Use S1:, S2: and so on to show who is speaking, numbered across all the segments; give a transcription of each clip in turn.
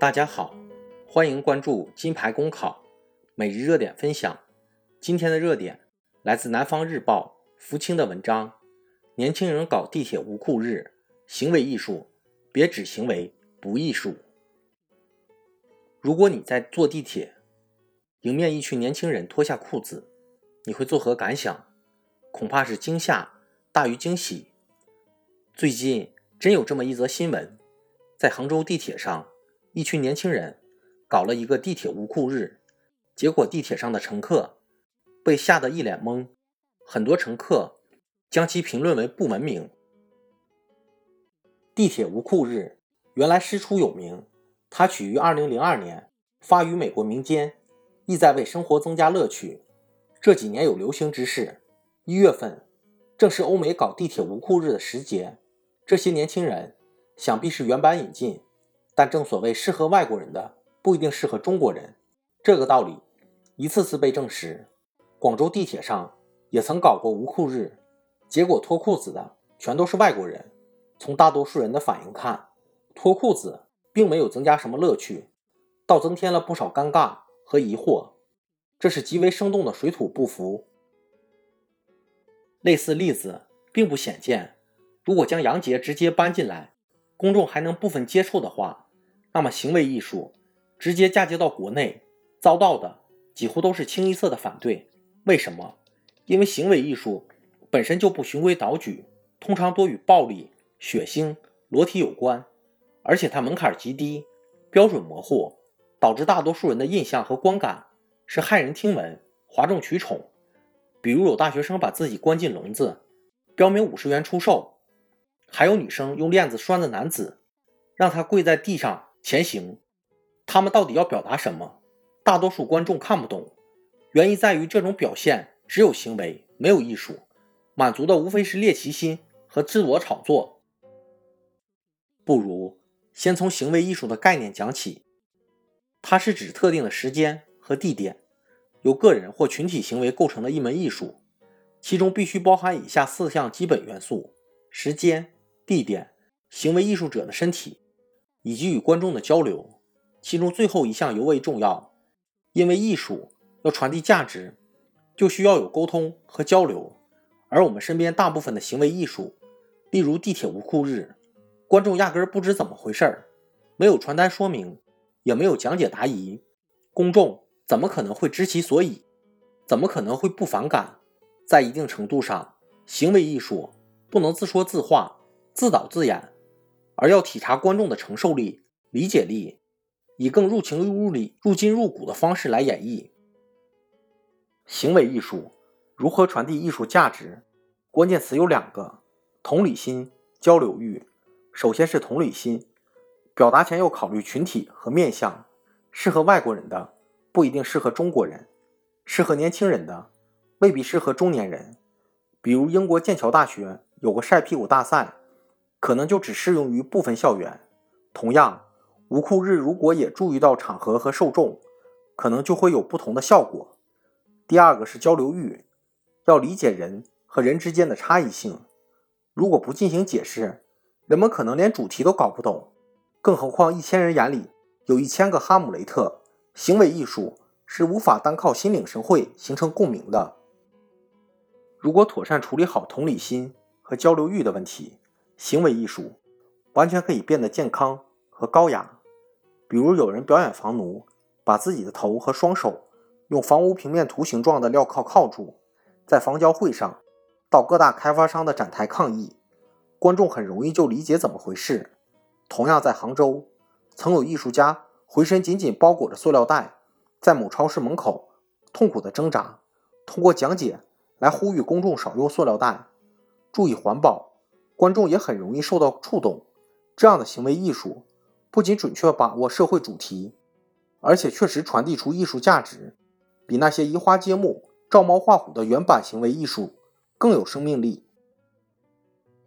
S1: 大家好，欢迎关注金牌公考每日热点分享。今天的热点来自南方日报福清的文章：年轻人搞地铁无裤日，行为艺术，别只行为不艺术。如果你在坐地铁，迎面一群年轻人脱下裤子，你会作何感想？恐怕是惊吓大于惊喜。最近真有这么一则新闻，在杭州地铁上。一群年轻人搞了一个地铁无裤日，结果地铁上的乘客被吓得一脸懵，很多乘客将其评论为不文明。地铁无裤日原来师出有名，它取于2002年，发于美国民间，意在为生活增加乐趣。这几年有流行之势，一月份正是欧美搞地铁无裤日的时节，这些年轻人想必是原版引进。但正所谓适合外国人的不一定适合中国人，这个道理一次次被证实。广州地铁上也曾搞过无裤日，结果脱裤子的全都是外国人。从大多数人的反应看，脱裤子并没有增加什么乐趣，倒增添了不少尴尬和疑惑。这是极为生动的水土不服。类似例子并不鲜见。如果将杨洁直接搬进来，公众还能部分接受的话。那么，行为艺术直接嫁接到国内，遭到的几乎都是清一色的反对。为什么？因为行为艺术本身就不循规蹈矩，通常多与暴力、血腥、裸体有关，而且它门槛极低，标准模糊，导致大多数人的印象和观感是骇人听闻、哗众取宠。比如有大学生把自己关进笼子，标明五十元出售；还有女生用链子拴着男子，让他跪在地上。前行，他们到底要表达什么？大多数观众看不懂，原因在于这种表现只有行为没有艺术，满足的无非是猎奇心和自我炒作。不如先从行为艺术的概念讲起，它是指特定的时间和地点，由个人或群体行为构成的一门艺术，其中必须包含以下四项基本元素：时间、地点、行为艺术者的身体。以及与观众的交流，其中最后一项尤为重要，因为艺术要传递价值，就需要有沟通和交流。而我们身边大部分的行为艺术，例如地铁无裤日，观众压根儿不知怎么回事儿，没有传单说明，也没有讲解答疑，公众怎么可能会知其所以？怎么可能会不反感？在一定程度上，行为艺术不能自说自话、自导自演。而要体察观众的承受力、理解力，以更入情入理、入筋入骨的方式来演绎。行为艺术如何传递艺术价值？关键词有两个：同理心、交流欲。首先是同理心，表达前要考虑群体和面向。适合外国人的不一定适合中国人，适合年轻人的未必适合中年人。比如英国剑桥大学有个晒屁股大赛。可能就只适用于部分校园。同样，无裤日如果也注意到场合和受众，可能就会有不同的效果。第二个是交流欲，要理解人和人之间的差异性。如果不进行解释，人们可能连主题都搞不懂。更何况一千人眼里有一千个哈姆雷特。行为艺术是无法单靠心领神会形成共鸣的。如果妥善处理好同理心和交流欲的问题。行为艺术完全可以变得健康和高雅，比如有人表演房奴，把自己的头和双手用房屋平面图形状的镣铐铐住，在房交会上到各大开发商的展台抗议，观众很容易就理解怎么回事。同样在杭州，曾有艺术家浑身紧紧包裹着塑料袋，在某超市门口痛苦的挣扎，通过讲解来呼吁公众少用塑料袋，注意环保。观众也很容易受到触动，这样的行为艺术不仅准确把握社会主题，而且确实传递出艺术价值，比那些移花接木、照猫画虎的原版行为艺术更有生命力。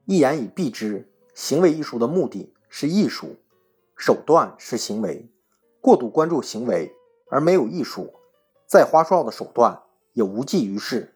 S1: 一言以蔽之，行为艺术的目的是艺术，手段是行为。过度关注行为而没有艺术，再花哨的手段也无济于事。